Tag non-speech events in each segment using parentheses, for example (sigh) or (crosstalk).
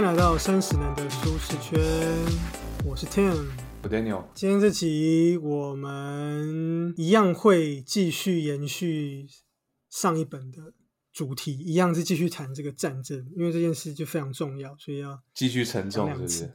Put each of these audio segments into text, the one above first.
欢迎来到三十年的舒适圈，我是 Tim。我 Daniel，今天这集我们一样会继续延续上一本的主题，一样是继续谈这个战争，因为这件事就非常重要，所以要继续沉重，是不是？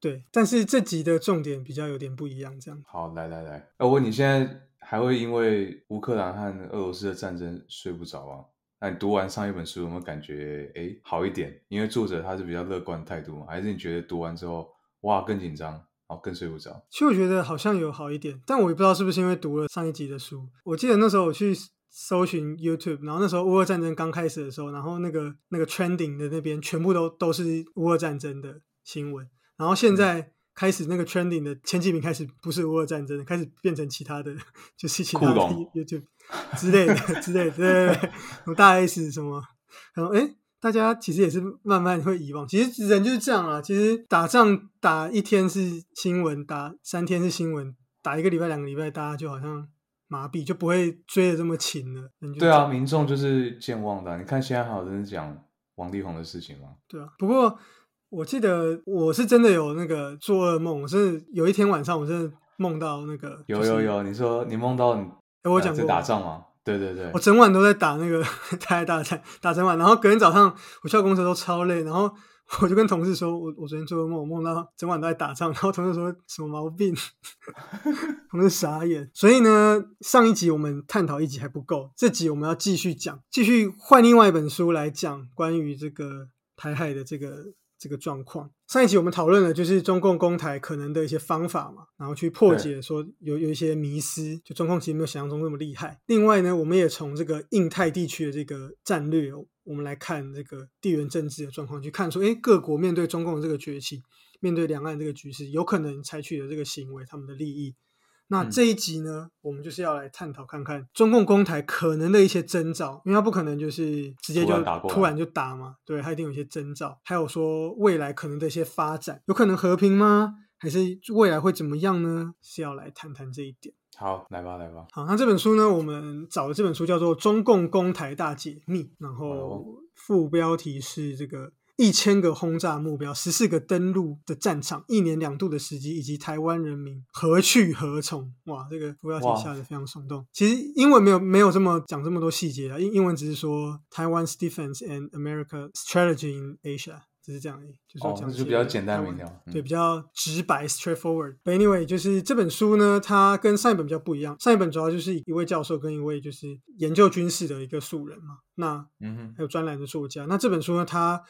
对。但是这集的重点比较有点不一样，这样。好，来来来，呃我问你现在还会因为乌克兰和俄罗斯的战争睡不着吗？那你读完上一本书有没有感觉诶好一点？因为作者他是比较乐观的态度嘛？还是你觉得读完之后哇更紧张，然后更睡不着？其实我觉得好像有好一点，但我也不知道是不是因为读了上一集的书。我记得那时候我去搜寻 YouTube，然后那时候乌俄战争刚开始的时候，然后那个那个 trending 的那边全部都都是乌俄战争的新闻，然后现在开始那个 trending 的前几名开始不是乌俄战争的，开始变成其他的，(laughs) 就是其他的库龙 (laughs) YouTube 之类的之类的，对对对，什么大 S 什么，然后哎。大家其实也是慢慢会遗忘，其实人就是这样啊。其实打仗打一天是新闻，打三天是新闻，打一个礼拜、两个礼拜，大家就好像麻痹，就不会追的这么勤了。对啊，民众就是健忘的啊、你看现在还有人讲王力宏的事情吗？对啊。不过我记得我是真的有那个做噩梦，我是有一天晚上我真的梦到那个，就是有有有，你说你梦到哎我讲过打仗吗？对对对我，整晚都在打那个台海 (laughs) 大战，打整晚，然后隔天早上我去到公司都超累，然后 (laughs) 我就跟同事说，我我昨天做噩梦，我梦到整晚都在打仗，然后同事说什么毛病，(laughs) 同事傻眼。所以呢，上一集我们探讨一集还不够，这集我们要继续讲，继续换另外一本书来讲关于这个台海的这个这个状况。上一集我们讨论了就是中共攻台可能的一些方法嘛，然后去破解说有有一些迷思，就中共其实没有想象中那么厉害。另外呢，我们也从这个印太地区的这个战略哦，我们来看这个地缘政治的状况，去看说，哎，各国面对中共的这个崛起，面对两岸这个局势，有可能采取的这个行为，他们的利益。那嗯这一集呢，我们就是要来探讨看看中共攻台可能的一些征兆，因为它不可能就是直接就突然就打嘛，对，它一定有一些征兆，还有说未来可能的一些发展，有可能和平吗？还是未来会怎么样呢？是要来谈谈这一点。好，来吧来吧，好，那这本书呢，我们找的这本书叫做《中共攻台大解密》，然哦后副标题是这个一千个轰炸目标，十四个登陆的战场，一年两度的时机，以及台湾人民何去何从。哇，这个副标题哇下的非常耸动。其实英文没有没有这么讲这么多细节啊，英英文只是说 Taiwan's defense and America strategy in Asia。只是这样而已，就是讲解那就比较简单台湾明对，比较直白 （straightforward）。But anyway，就是这本书呢，它跟上一本比较不一样。上一本主要就是一位教授跟一位就是研究军事的一个素人嘛，那嗯哼，还有专栏的作家。那这本书呢，它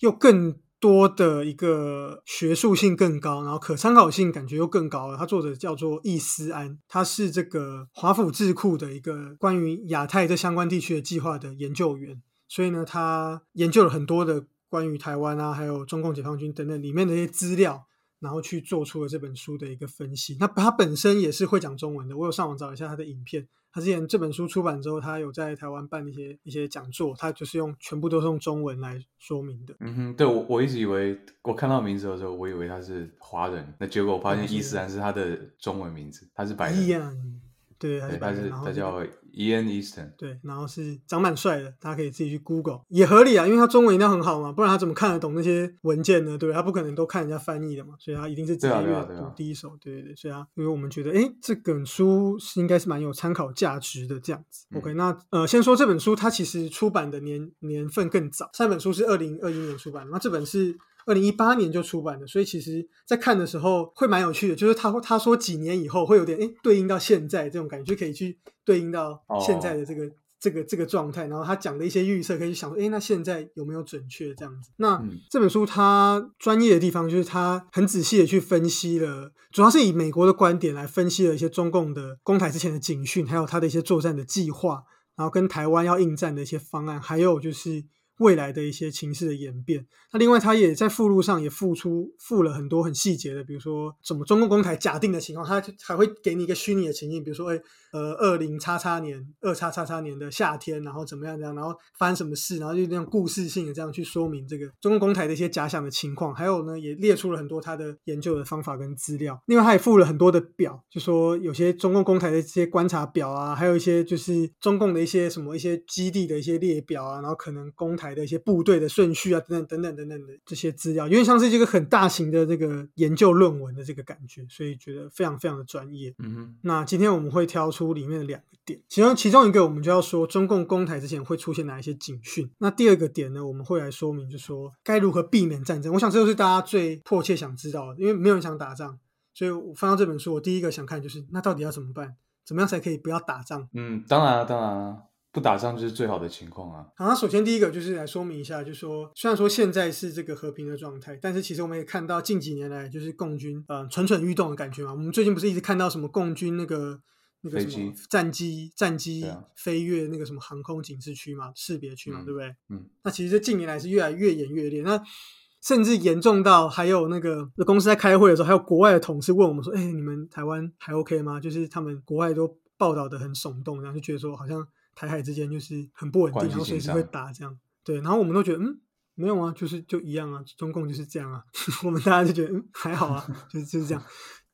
又更多的一个学术性更高，然后可参考性感觉又更高了。它作者叫做易思安，他是这个华府智库的一个关于亚太这相关地区的计划的研究员。所以呢，他研究了很多的关于台湾啊，还有中共解放军等等里面的一些资料，然后去做出了这本书的一个分析。那他本身也是会讲中文的，我有上网找一下他的影片。他之前这本书出版之后，他有在台湾办一些一些讲座，他就是用全部都是用中文来说明的。嗯哼，对我我一直以为我看到名字的时候，我以为他是华人，那结果我发现伊斯兰是他的中文名字，他是白人对，他，是白人，他叫 Ian Easton，对，然后是长蛮帅的，大家可以自己去 Google，也合理啊，因为他中文一定要很好嘛，不然他怎么看得懂那些文件呢？对不对？他不可能都看人家翻译的嘛，所以他一定是直接阅读第一手，对对对，所以啊，因为我们觉得，哎，这本书是应该是蛮有参考价值的这样子。嗯 OK，那呃，先说这本书，它其实出版的年年份更早，上一本书是二零二一年出版的，那这本是。二零一八年就出版的，所以其实在看的时候会蛮有趣的，就是他他说几年以后会有点诶对应到现在这种感觉，就可以去对应到现在的这个、这个这个状态，然后他讲的一些预测可以去想说，诶，那现在有没有准确这样子？那、嗯这本书它专业的地方就是它很仔细的去分析了，主要是以美国的观点来分析了一些中共的攻台之前的警讯，还有他的一些作战的计划，然后跟台湾要应战的一些方案，还有就是未来的一些情势的演变。那另外，他也在附录上也附出附了很多很细节的，比如说怎么中共公台假定的情况，他还会给你一个虚拟的情境，比如说，哎，呃，二零叉叉年、二叉叉叉年的夏天，然后怎么样怎样，然后发生什么事，然后就那种故事性的这样去说明这个中共公台的一些假想的情况。还有呢，也列出了很多他的研究的方法跟资料。另外，他也附了很多的表，就说有些中共公台的这些观察表啊，还有一些就是中共的一些什么一些基地的一些列表啊，然后可能公台。台的一些部队的顺序啊，等等等等等等的这些资料，因为像是这个很大型的这个研究论文的这个感觉，所以觉得非常非常的专业。嗯哼，那今天我们会挑出里面的两个点，其中其中一个我们就要说中共攻台之前会出现哪一些警讯。那第二个点呢，我们会来说明，就说该如何避免战争。我想这就是大家最迫切想知道的，因为没有人想打仗，所以我翻到这本书，我第一个想看就是那到底要怎么办？怎么样才可以不要打仗？嗯，当然啊，当然啊，不打仗就是最好的情况啊。好，那首先第一个就是来说明一下，就是说虽然说现在是这个和平的状态，但是其实我们也看到近几年来就是共军呃蠢蠢欲动的感觉嘛。我们最近不是一直看到什么共军那个那个什么战机战机飞越那个什么航空警示区嘛、识别区嘛，嗯对不对？嗯，那其实这近年来是越来越演越烈，那甚至严重到还有那个公司在开会的时候，还有国外的同事问我们说：“哎、你们台湾还 OK 吗？”就是他们国外都报道的很耸动，然后就觉得说好像台海之间就是很不稳定，然后随时会打这样。对，然后我们都觉得嗯。没有啊，就是就一样啊，中共就是这样啊，(laughs) 我们大家就觉得嗯还好啊，就是就是这样，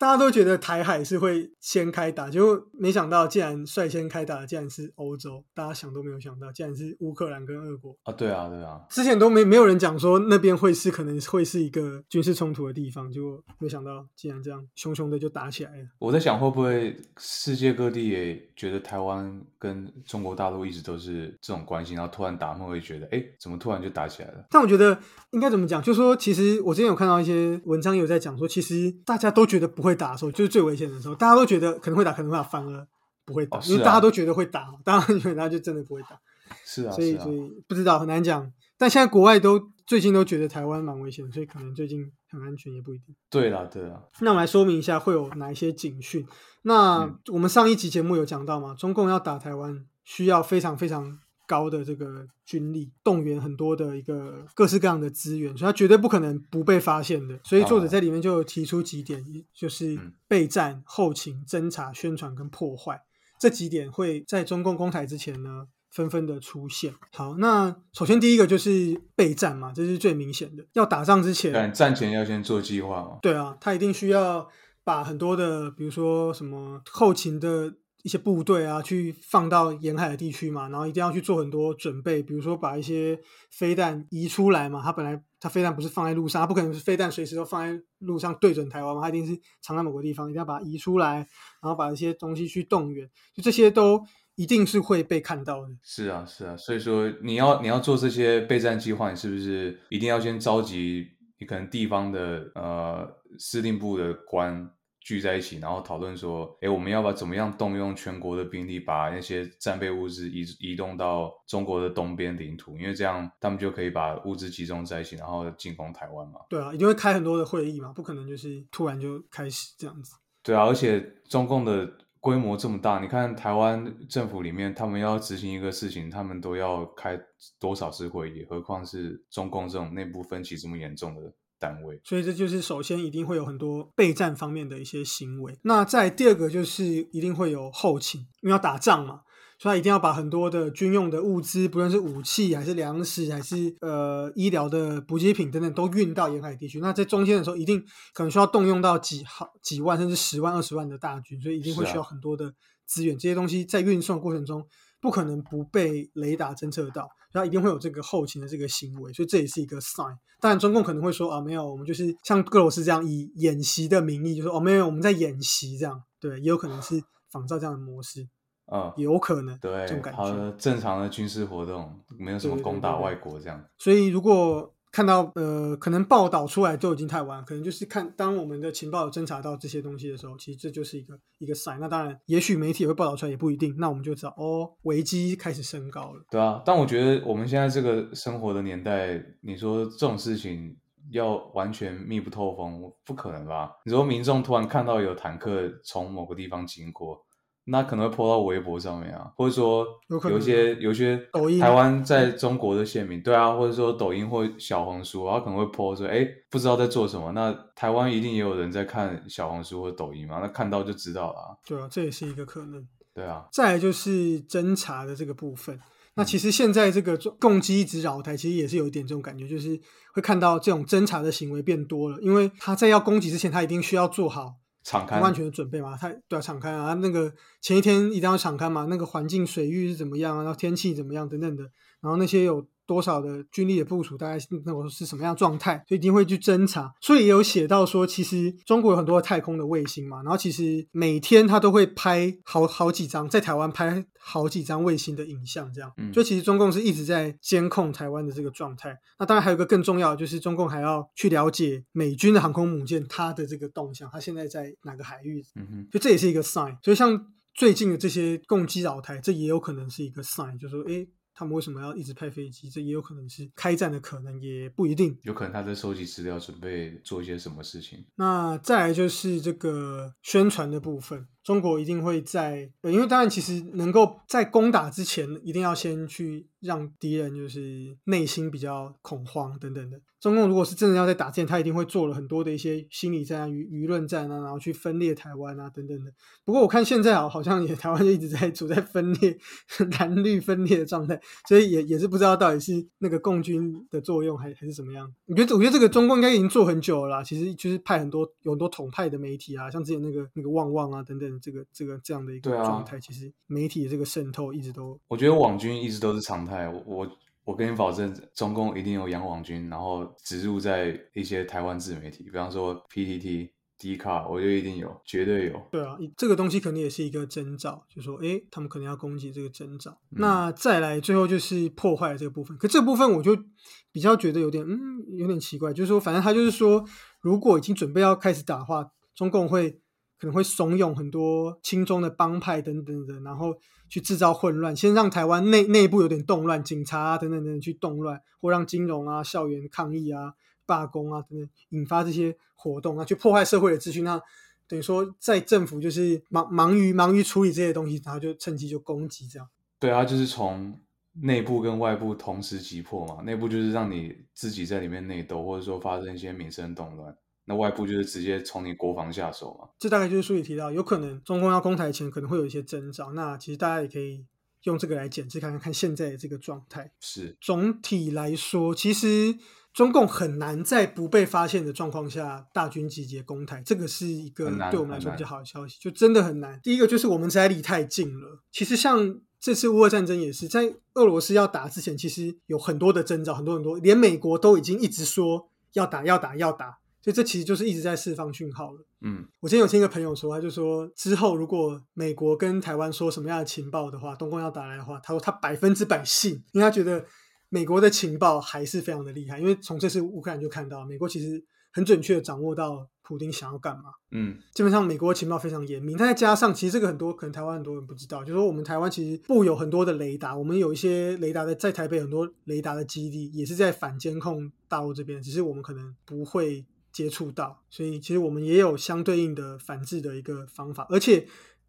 大家都觉得台海是会先开打，结果没想到竟然率先开打的竟然是欧洲，大家想都没有想到，竟然是乌克兰跟俄国。啊，对啊，对啊，之前都没没有人讲说那边会是可能会是一个军事冲突的地方，结果没想到竟然这样凶凶的就打起来了。我在想会不会世界各地也觉得台湾跟中国大陆一直都是这种关系，然后突然打，他们会觉得，哎，怎么突然就打起来了？但我觉得应该怎么讲，就说其实我之前有看到一些文章有在讲说，其实大家都觉得不会打的时候，就是最危险的时候，大家都觉得可能会打，可能会打，反而不会打，哦啊因为大家都觉得会打，当然觉得他就真的不会打，(laughs) 是啊，所以所，以不知道很难讲。但现在国外都最近都觉得台湾蛮危险，所以可能最近很安全也不一定。对啦，对啦，那我们来说明一下会有哪一些警讯。那嗯我们上一集节目有讲到嘛，中共要打台湾，需要非常非常高的这个军力，动员很多的一个各式各样的资源，所以他绝对不可能不被发现的。所以作者在里面就提出几点，就是嗯备战、后勤、侦查、宣传跟破坏这几点会在中共攻台之前呢。纷纷的出现。好，那首先第一个就是备战嘛，这是最明显的。要打仗之前，但战前要先做计划嘛。对啊，他一定需要把很多的，比如说什么后勤的一些部队啊，去放到沿海的地区嘛，然后一定要去做很多准备，比如说把一些飞弹移出来嘛。他本来他飞弹不是放在路上，他不可能是飞弹随时都放在路上对准台湾嘛，他一定是藏在某个地方，一定要把它移出来，然后把一些东西去动员，就这些都一定是会被看到的。是啊，是啊，所以说你要你要做这些备战计划，你是不是一定要先召集你可能地方的呃司令部的官聚在一起，然后讨论说，哎，我们要把怎么样动用全国的兵力，把那些战备物资移移动到中国的东边领土，因为这样他们就可以把物资集中在一起，然后进攻台湾嘛。对啊，一定会开很多的会议嘛，不可能就是突然就开始这样子。对啊，而且中共的规模这么大，你看台湾政府里面，他们要执行一个事情，他们都要开多少次会议，何况是中共这种内部分歧这么严重的单位。所以这就是首先一定会有很多备战方面的一些行为。那在第二个就是一定会有后勤，因为要打仗嘛，所以他一定要把很多的军用的物资，不论是武器还是粮食，还是呃医疗的补给品等等，都运到沿海地区。那在中间的时候，一定可能需要动用到几好几万甚至十万、二十万的大军，所以一定会需要很多的资源。这些东西在运送过程中。不可能不被雷达侦测到，然后一定会有这个后勤的这个行为，所以这也是一个 sign。当然，中共可能会说啊，没有，我们就是像俄罗斯这样以演习的名义，就说哦，没有，我们在演习这样。对，也有可能是仿照这样的模式，嗯，有可能对这种，感觉。好的，正常的军事活动，没有什么攻打外国这样。所以如果看到呃，可能报道出来都已经太晚，可能就是看当我们的情报有侦查到这些东西的时候，其实这就是一个一个 sign。那当然，也许媒体也会报道出来，也不一定。那我们就知道哦，危机开始升高了。对啊，但我觉得我们现在这个生活的年代，你说这种事情要完全密不透风，不可能吧？你说民众突然看到有坦克从某个地方经过，那可能会泼到微博上面啊，或者说有可能有一些有一些抖音台湾在中国的县民，对啊，或者说抖音或小红书，然后可能会泼说，哎，不知道在做什么。那台湾一定也有人在看小红书或抖音嘛，那看到就知道了啊。对啊，这也是一个可能。对啊，再来就是侦查的这个部分。那其实现在这个中共机一直扰台，其实也是有一点这种感觉，就是会看到这种侦查的行为变多了，因为他在要攻击之前，他一定需要做好敞开很安全的准备嘛。他对啊，敞开啊，那个前一天一定要敞开嘛，那个环境水域是怎么样啊，然后天气怎么样等等的，然后那些有多少的军力的部署，大概是那我是什么样状态，所以一定会去侦查。所以也有写到说，其实中国有很多太空的卫星嘛，然后其实每天它都会拍好好几张，在台湾拍好几张卫星的影像，这样。嗯所以其实中共是一直在监控台湾的这个状态。那当然还有一个更重要的，就是中共还要去了解美军的航空母舰它的这个动向，它现在在哪个海域，嗯哼，就这也是一个 sign。所以像最近的这些共击扰台，这也有可能是一个 sign，就是说，诶，他们为什么要一直派飞机？这也有可能是开战的可能，也不一定。有可能他在收集资料，准备做一些什么事情。那再来就是这个宣传的部分，中国一定会在，因为当然其实能够在攻打之前，一定要先去让敌人就是内心比较恐慌等等的。中共如果是真的要在打之前，他一定会做了很多的一些心理战啊、舆舆论战啊，然后去分裂台湾啊等等的。不过我看现在好好像也台湾就一直在处在分裂 (laughs) 蓝绿分裂的状态，所以也也是不知道到底是那个共军的作用还还是怎么样。我觉得我觉得这个中共应该已经做很久了啦，其实就是派很多有很多统派的媒体啊，像之前那个那个旺旺啊等等，这个这个这样的一个状态，其实媒体的这个渗透一直都我觉得网军一直都是常态。我我我跟你保证，中共一定有养网军，然后植入在一些台湾自媒体，比方说 PTT、D 卡，我觉得一定有，绝对有。对啊，这个东西肯定也是一个征兆，就说诶，他们可能要攻击这个征兆。嗯那再来最后就是破坏这个部分，可这部分我就比较觉得有点嗯有点奇怪，就是说反正他就是说，如果已经准备要开始打的话，中共会可能会怂恿很多亲中的帮派等等的，然后去制造混乱，先让台湾内内部有点动乱，警察啊等等等等去动乱，或让金融啊、校园抗议啊、罢工啊等等，引发这些活动啊，去破坏社会的秩序。那等于说，在政府就是忙忙于忙于处理这些东西，然后就趁机就攻击这样。对啊，就是从内部跟外部同时击破嘛。内部就是让你自己在里面内斗，或者说发生一些民生动乱；那外部就是直接从你国防下手嘛。这大概就是书里提到，有可能中共要攻台前可能会有一些征兆。那其实大家也可以用这个来检视看看，看现在的这个状态。是，总体来说，其实中共很难在不被发现的状况下大军集结攻台，这个是一个对我们来说比较好的消息，就真的很难。第一个就是我们实在离太近了。其实像这次乌俄战争也是，在俄罗斯要打之前，其实有很多的征兆，很多很多，连美国都已经一直说要打要打要打，所以这其实就是一直在释放讯号了。嗯，我之前有听一个朋友说，他就说之后如果美国跟台湾说什么样的情报的话，东宫要打来的话，他说他百分之百信，因为他觉得美国的情报还是非常的厉害，因为从这次乌克兰就看到，美国其实很准确的掌握到普丁想要干嘛。嗯，基本上美国的情报非常严密，但再加上其实这个很多可能台湾很多人不知道，就是说我们台湾其实布有很多的雷达，我们有一些雷达的在台北很多雷达的基地也是在反监控大陆这边，只是我们可能不会接触到，所以其实我们也有相对应的反制的一个方法，而且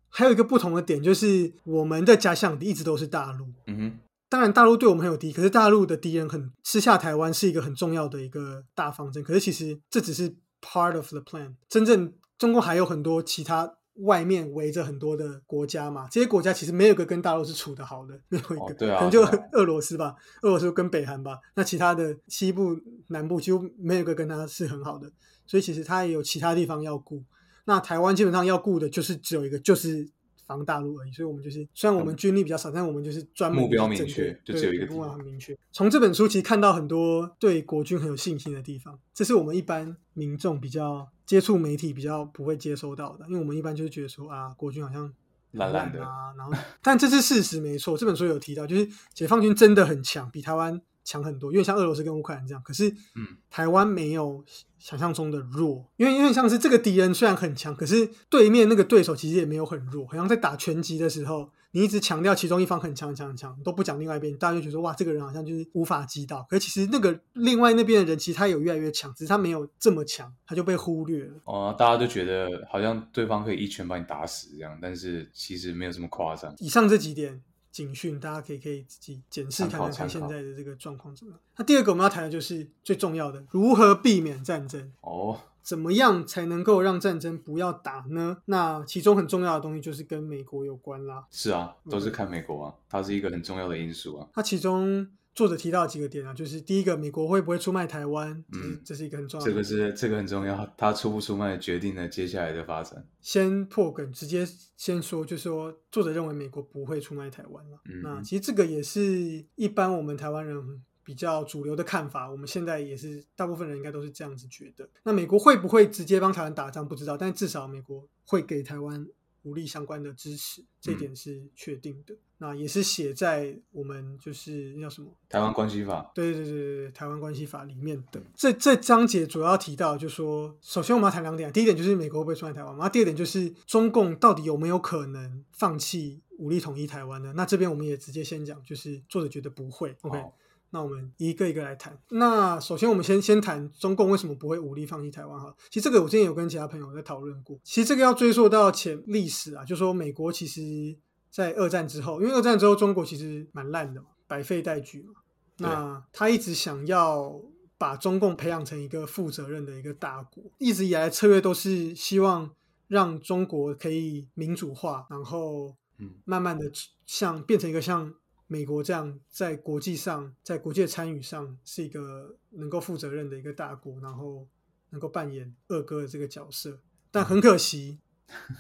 还有一个不同的点就是我们的假想敌一直都是大陆，嗯哼，当然，大陆对我们很有敌，可是大陆的敌人很吃下台湾是一个很重要的一个大方针。可是其实这只是 part of the plan，真正中共还有很多其他外面围着很多的国家嘛，这些国家其实没有一个跟大陆是处的好的，(laughs) 没有一个，哦对啊可能就 (laughs) 俄罗斯吧，俄罗斯跟北韩吧，那其他的西部、南部几乎没有一个跟他是很好的，所以其实他也有其他地方要顾。那台湾基本上要顾的就是只有一个，就是防大陆而已。所以我们就是虽然我们军力比较少，但我们就是专门目标明确对就只有一个目标很明确。从这本书其实看到很多对国军很有信心的地方，这是我们一般民众比较接触媒体比较不会接收到的，因为我们一般就是觉得说啊，国军好像。烂烂的啊，然后，(laughs) 但这是事实，没错。这本书有提到，就是解放军真的很强，比台湾强很多，因为像俄罗斯跟乌克兰这样，可是，嗯，台湾没有想象中的弱，因为因为像是这个敌人虽然很强，可是对面那个对手其实也没有很弱，好像在打拳击的时候，你一直强调其中一方很强很强很强，都不讲另外一边，大家就觉得哇，这个人好像就是无法击倒，可是其实那个另外那边的人其实他有越来越强，只是他没有这么强，他就被忽略了。哦，大家都觉得好像对方可以一拳把你打死这样，但是其实没有这么夸张。以上这几点警讯，大家可以可以自己检视看看看现在的这个状况怎么样。那第二个我们要谈的就是最重要的，如何避免战争。哦，怎么样才能够让战争不要打呢？那其中很重要的东西就是跟美国有关啦。是啊，都是看美国啊，它是一个很重要的因素啊。它其中作者提到几个点啊，就是第一个，美国会不会出卖台湾？这是、嗯这是一个很重要的。这个是这个很重要，他出不出卖决定了接下来的发展。先破梗，直接先说，就是说作者认为美国不会出卖台湾了。嗯那其实这个也是一般我们台湾人比较主流的看法，我们现在也是大部分人应该都是这样子觉得。那美国会不会直接帮台湾打仗不知道，但至少美国会给台湾武力相关的支持，这点是确定的。那也是写在我们就是叫什么台湾关系法？对对对对对，台湾关系法里面的。这这章节主要提到，就说首先我们要谈两点，第一点就是美国会不会出来台湾嘛？第二点就是中共到底有没有可能放弃武力统一台湾呢？那这边我们也直接先讲，就是作者觉得不会。OK，那我们一个一个来谈。那首先我们先先谈中共为什么不会武力放弃台湾哈？其实这个我之前有跟其他朋友在讨论过。其实这个要追溯到前历史啊，就说美国其实。在二战之后，因为二战之后中国其实蛮烂的嘛，百废待举嘛。那他一直想要把中共培养成一个负责任的一个大国，一直以来策略都是希望让中国可以民主化，然后慢慢的像变成一个像美国这样，在国际上，在国际参与上是一个能够负责任的一个大国，然后能够扮演二哥的这个角色。但很可惜。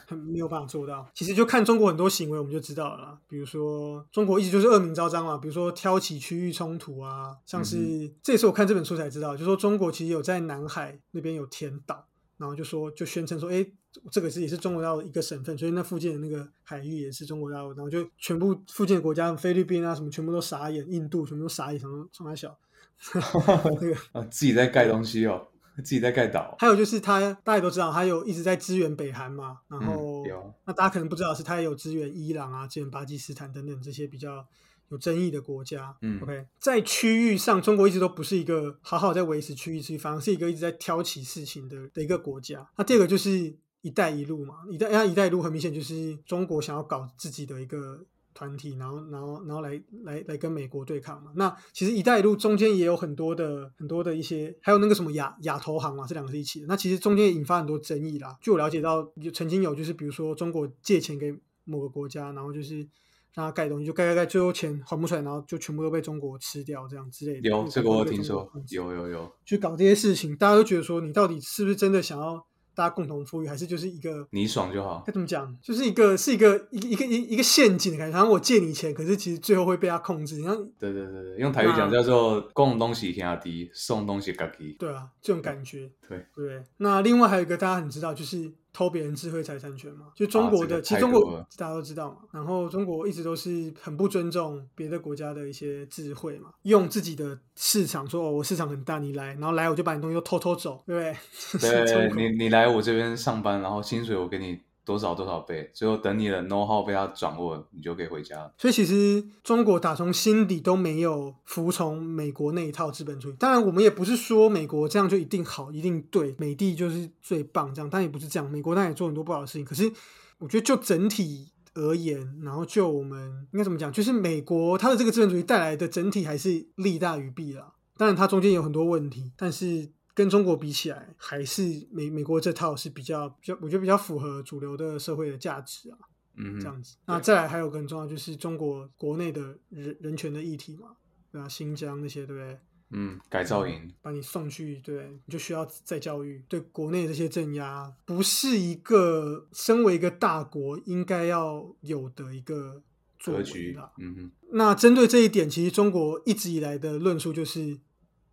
没有办法做到。其实就看中国很多行为，我们就知道了。比如说，中国一直就是恶名昭彰嘛。比如说挑起区域冲突啊，像是这也是我看这本书才知道，就说中国其实有在南海那边有填岛，然后就说就宣称说，哎，这个是也是中国大陆一个省份，所以那附近的那个海域也是中国大陆。然后就全部附近的国家，菲律宾啊什么，全部都傻眼，印度全部都傻眼，什么冲他小，(laughs) 那个啊自己在盖东西哦。自己在盖岛，还有就是他，大家都知道，他有一直在支援北韩嘛。然后，那大家可能不知道是他也有支援伊朗啊、支援巴基斯坦等等这些比较有争议的国家。嗯，OK，在区域上，中国一直都不是一个好好在维持区域秩序，反而是一个一直在挑起事情的的一个国家。那第二个就是“一带一路”嘛，“一带”那“一带一路”很明显就是中国想要搞自己的一个。团体，然后，然后，然后来来来跟美国对抗嘛。那其实“一带一路”中间也有很多的很多的一些，还有那个什么亚亚投行嘛，这两个是一起的。那其实中间引发很多争议啦。据我了解到，就曾经有就是比如说中国借钱给某个国家，然后就是让他盖东西，就盖盖盖，最后钱还不出来，然后就全部都被中国吃掉，这样之类的。有这个我听说，有有有，去搞这些事情，大家都觉得说你到底是不是真的想要？大家共同富裕，还是就是一个你爽就好。该怎么讲？就是一个是一个一一个一一个陷阱的感觉。然后我借你钱，可是其实最后会被他控制。然后对对对对，用台语讲叫做“供东西天下低，送东西高低”。对啊，这种感觉。对对。那另外还有一个大家很知道，就是。偷别人智慧财产权嘛？就中国的，其实中国大家都知道嘛。然后中国一直都是很不尊重别的国家的一些智慧嘛，用自己的市场说哦，我市场很大，你来，然后来我就把你东西都偷偷走，对不对？(laughs) 对，你你来我这边上班，然后薪水我给你。多少多少倍，最后等你的 know how 被他掌握，你就可以回家。所以其实中国打从心底都没有服从美国那一套资本主义。当然，我们也不是说美国这样就一定好、一定对，美帝就是最棒这样，但也不是这样。美国当然也做很多不好的事情，可是我觉得就整体而言，然后就我们应该怎么讲，就是美国它的这个资本主义带来的整体还是利大于弊啦。当然，它中间有很多问题，但是。跟中国比起来，还是美美国这套是比较比较，我觉得比较符合主流的社会的价值啊。嗯，这样子。那再来还有个很重要，就是中国国内的人人权的议题嘛，对啊，新疆那些，对不对？嗯，改造营把你送去，对，你就需要再教育。对国内这些镇压，不是一个身为一个大国应该要有的一个格局啦。嗯哼。那针对这一点，其实中国一直以来的论述就是。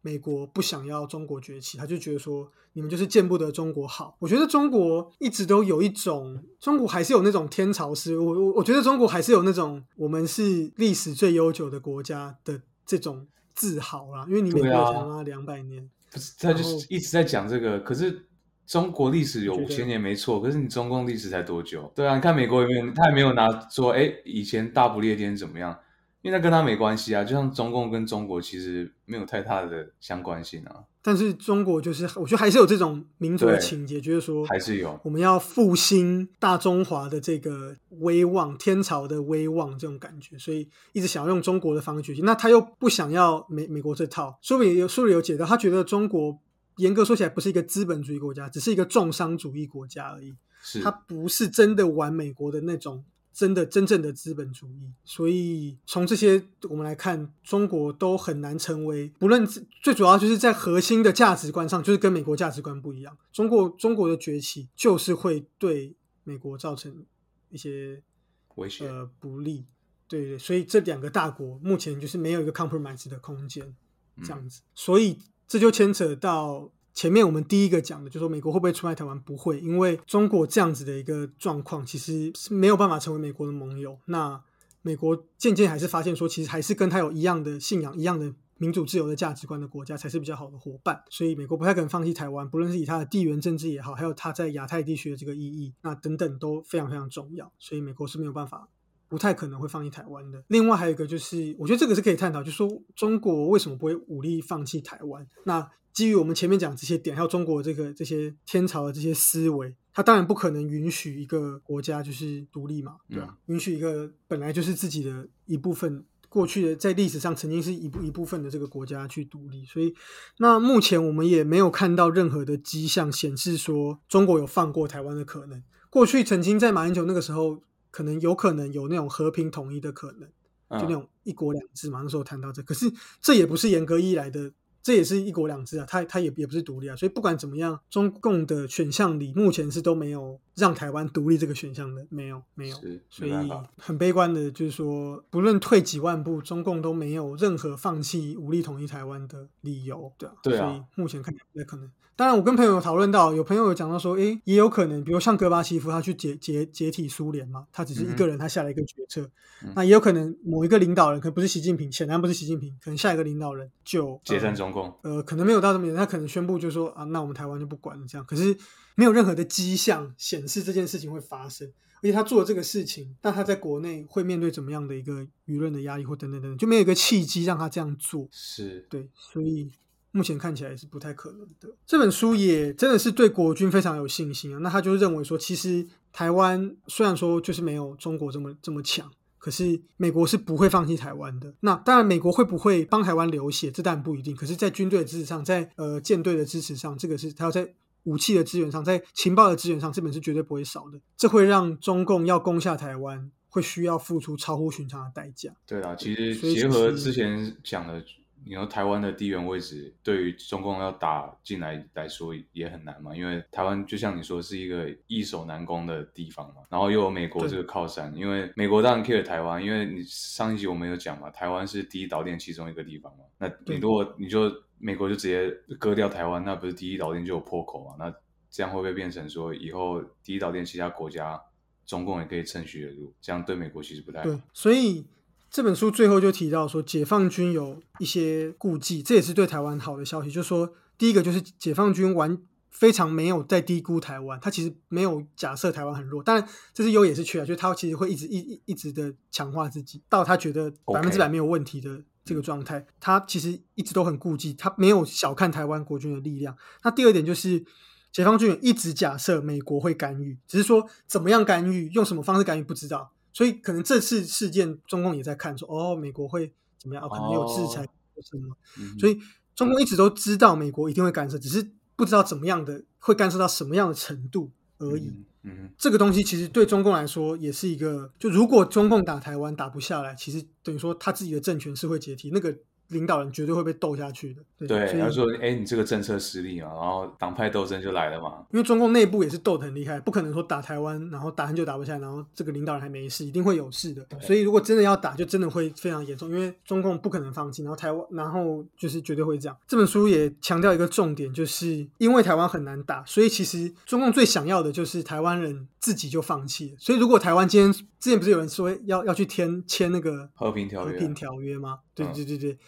美国不想要中国崛起，他就觉得说你们就是见不得中国好。我觉得中国一直都有一种，中国还是有那种天朝思。我我我觉得中国还是有那种我们是历史最悠久的国家的这种自豪啦。因为你美国才妈两百年，不是他就是一直在讲这个。可是中国历史有五千年没错，可是你中共历史才多久？对啊，你看美国有没有？他也没有拿说，哎，以前大不列颠怎么样？因为那跟他没关系啊，就像中共跟中国其实没有太大的相关性啊。但是中国就是，我觉得还是有这种民族的情节，就是说还是有我们要复兴大中华的这个威望，天朝的威望这种感觉，所以一直想要用中国的方式崛起。那他又不想要美美国这套，说不定有书里有解到，他觉得中国严格说起来不是一个资本主义国家，只是一个重商主义国家而已。是，他不是真的玩美国的那种。真的真正的资本主义，所以从这些我们来看，中国都很难成为。不论最主要就是在核心的价值观上，就是跟美国价值观不一样。中国中国的崛起就是会对美国造成一些威胁呃不利。对对，所以这两个大国目前就是没有一个 compromise 的空间。这样子。所以这就牵扯到前面我们第一个讲的，就说美国会不会出卖台湾？不会，因为中国这样子的一个状况，其实是没有办法成为美国的盟友。那美国渐渐还是发现说，其实还是跟他有一样的信仰、一样的民主自由的价值观的国家才是比较好的伙伴。所以美国不太可能放弃台湾，不论是以它的地缘政治也好，还有它在亚太地区的这个意义，那等等都非常非常重要。所以美国是没有办法。不太可能会放弃台湾的。另外还有一个就是，我觉得这个是可以探讨，就是说中国为什么不会武力放弃台湾？那基于我们前面讲这些点，还有中国这个这些天朝的这些思维，他当然不可能允许一个国家就是独立嘛，对啊？允许一个本来就是自己的一部分，过去的在历史上曾经是一部一部分的这个国家去独立。所以，那目前我们也没有看到任何的迹象显示说中国有放过台湾的可能。过去曾经在马英九那个时候。可能有可能有那种和平统一的可能，就那种一国两制嘛。那时候谈到这，可是这也不是严格意义来的。这也是一国两制啊，它它也也不是独立啊，所以不管怎么样，中共的选项里目前是都没有让台湾独立这个选项的，没有没有，所以很悲观的，就是说，不论退几万步，中共都没有任何放弃武力统一台湾的理由，对啊，对啊，所以目前看起来可能。当然，我跟朋友讨论到，有朋友有讲到说，诶，也有可能，比如像戈巴契夫他去解解解体苏联嘛，他只是一个人，他下了一个决策，那也有可能某一个领导人，可能不是习近平，显然不是习近平，可能下一个领导人就解散中共，呃，可能没有到这么远，他可能宣布就说啊，那我们台湾就不管了这样，可是没有任何的迹象显示这件事情会发生，而且他做这个事情，那他在国内会面对怎么样的一个舆论的压力或等等等等，就没有一个契机让他这样做，是。对，所以。目前看起来是不太可能的。这本书也真的是对国军非常有信心啊。那他就认为说，其实台湾虽然说就是没有中国这么这么强，可是美国是不会放弃台湾的。那当然，美国会不会帮台湾流血，这当然不一定。可是，在军队的支持上，在呃舰队的支持上，这个是他要在武器的资源上，在情报的资源上，这本是绝对不会少的。这会让中共要攻下台湾，会需要付出超乎寻常的代价。对啊，其实结合之前讲的。你说台湾的地缘位置对于中共要打进来来说也很难嘛？因为台湾就像你说是一个易守难攻的地方嘛，然后又有美国这个靠山。因为美国当然 care 台湾，因为你上一集我们有讲嘛，台湾是第一岛链其中一个地方嘛。那你如果你就美国就直接割掉台湾，那不是第一岛链就有破口嘛？那这样会不会变成说以后第一岛链其他国家中共也可以趁虚而入？这样对美国其实不太好。所以。这本书最后就提到说，解放军有一些顾忌，这也是对台湾好的消息。就是说，第一个就是解放军完非常没有在低估台湾，他其实没有假设台湾很弱，当然这是优也是缺啊，就是他其实会一直一一直的强化自己，到他觉得百分之百没有问题的这个状态，他其实一直都很顾忌，他没有小看台湾国军的力量。那第二点就是，解放军一直假设美国会干预，只是说怎么样干预，用什么方式干预不知道。所以可能这次事件，中共也在看，说哦，美国会怎么样？哦，可能有制裁什么？所以中共一直都知道美国一定会干涉，只是不知道怎么样的会干涉到什么样的程度而已。嗯，这个东西其实对中共来说也是一个，就如果中共打台湾打不下来，其实等于说他自己的政权是会解体。那个。领导人绝对会被斗下去的。对，他说：“哎，你这个政策失利嘛，然后党派斗争就来了嘛。因为中共内部也是斗得很厉害，不可能说打台湾，然后打很久打不下来，然后这个领导人还没事，一定会有事的。所以如果真的要打，就真的会非常严重，因为中共不可能放弃，然后台湾，然后就是绝对会这样。这本书也强调一个重点，就是因为台湾很难打，所以其实中共最想要的就是台湾人自己就放弃。所以如果台湾今天之前不是有人说要要去签签那个和平条约和平条约吗？对对对对。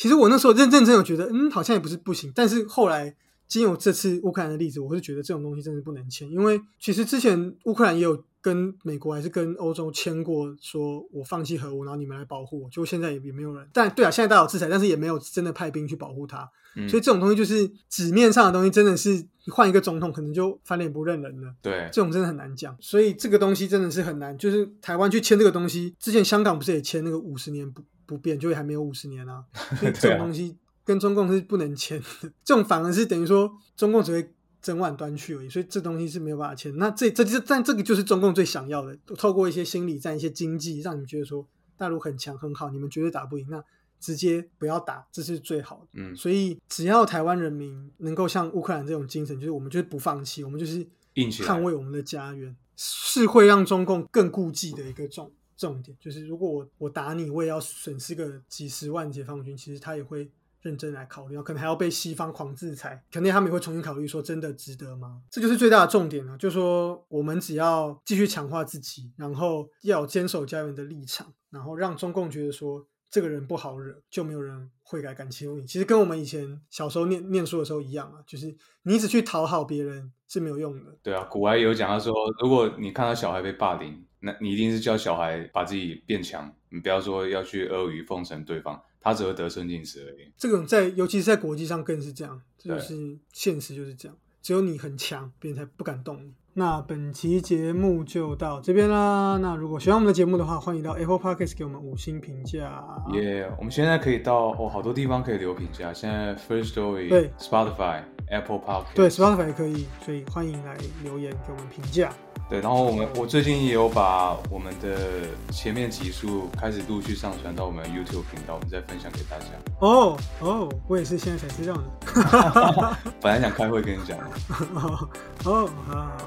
其实我那时候认认真有觉得，嗯，好像也不是不行。但是后来，经有这次乌克兰的例子，我是觉得这种东西真的不能签。因为其实之前乌克兰也有跟美国还是跟欧洲签过，说我放弃核武，然后你们来保护我。就现在也也没有人。但对啊，现在大家有制裁，但是也没有真的派兵去保护他。所以这种东西就是纸面上的东西，真的是换一个总统可能就翻脸不认人了。对，这种真的很难讲。所以这个东西真的是很难。就是台湾去签这个东西，之前香港不是也签那个五十年不？不变，就还没有五十年啊，(laughs) 所以这种东西跟中共是不能签的。这种反而是等于说中共只会整晚端去而已，所以这东西是没有办法签。那这这这但这个就是中共最想要的，透过一些心理战、一些经济，让你们觉得说大陆很强很好，你们绝对打不赢，那直接不要打，这是最好的。嗯，所以只要台湾人民能够像乌克兰这种精神，就是我们就是不放弃，我们就是捍卫我们的家园，是会让中共更顾忌的一个重。重点就是，如果我我打你，我也要损失个几十万解放军，其实他也会认真来考虑，可能还要被西方狂制裁，肯定他们也会重新考虑说真的值得吗？这就是最大的重点了，就是说我们只要继续强化自己，然后要坚守家园的立场，然后让中共觉得说这个人不好惹，就没有人会来敢欺负你。其实跟我们以前小时候念念书的时候一样啊，就是你只去讨好别人是没有用的。对啊，古外有讲到说，如果你看到小孩被霸凌，那你一定是教小孩把自己变强，你不要说要去阿谀奉承对方，他只会得寸进尺而已。这种在尤其是在国际上更是这样，这就是现实就是这样，只有你很强，别人才不敢动你。那本期节目就到这边啦。那如果喜欢我们的节目的话，欢迎到 Apple Podcast 给我们五星评价。耶，我们现在可以到哦，好多地方可以留评价。现在 First Story、对 Spotify、Apple Podcast，对 Spotify 也可以，所以欢迎来留言给我们评价。对，然后我们我最近也有把我们的前面集数开始陆续上传到我们 YouTube 频道，我们再分享给大家。哦哦，我也是现在才知道的。(laughs) 本来想开会跟你讲。(laughs) 哦哦，好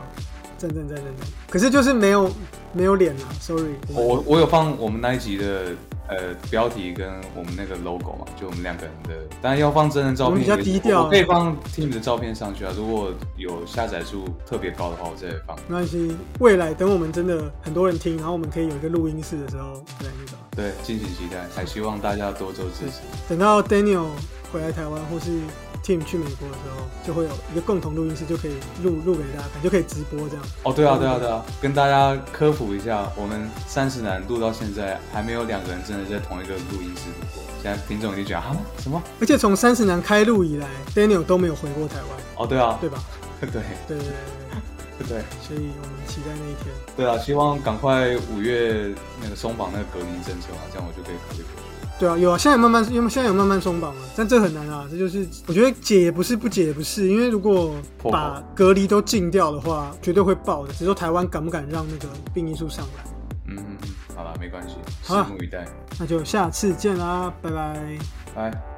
好，赞赞赞赞赞。可是就是没有没有脸啊，Sorry。我我有放我们那一集的。呃，标题跟我们那个 logo 嘛，就我们两个人的，当然要放真人照片，比较低调，我可以放 team 的照片上去啊。如果有下载数特别高的话，我再放。没关系，未来等我们真的很多人听，然后我们可以有一个录音室的时候，对那个。对，敬请期待，还希望大家多多支持。等到 Daniel 回来台湾，或是。Team 去美国的时候，就会有一个共同录音室，就可以录录给大家看，就可以直播这样。哦，对啊，对啊，对啊，跟大家科普一下，我们三十男录到现在还没有两个人真的在同一个录音室录过。现在听众已经讲啊什么？而且从三十男开录以来，Daniel 都没有回过台湾。哦，对啊，对吧？(laughs) 对对对对对对。所以我们期待那一天。对啊，希望赶快五月那个松绑那个隔离政策啊，这样我就可以考虑回去。对啊，有啊，现在有慢慢，因为现在有慢慢松绑了，但这很难啊。这就是我觉得解也不是，不解也不是，因为如果把隔离都禁掉的话，绝对会爆的。只是说台湾敢不敢让那个病因数上来？嗯，好了，没关系，拭目以待。那就下次见啦，拜拜，拜。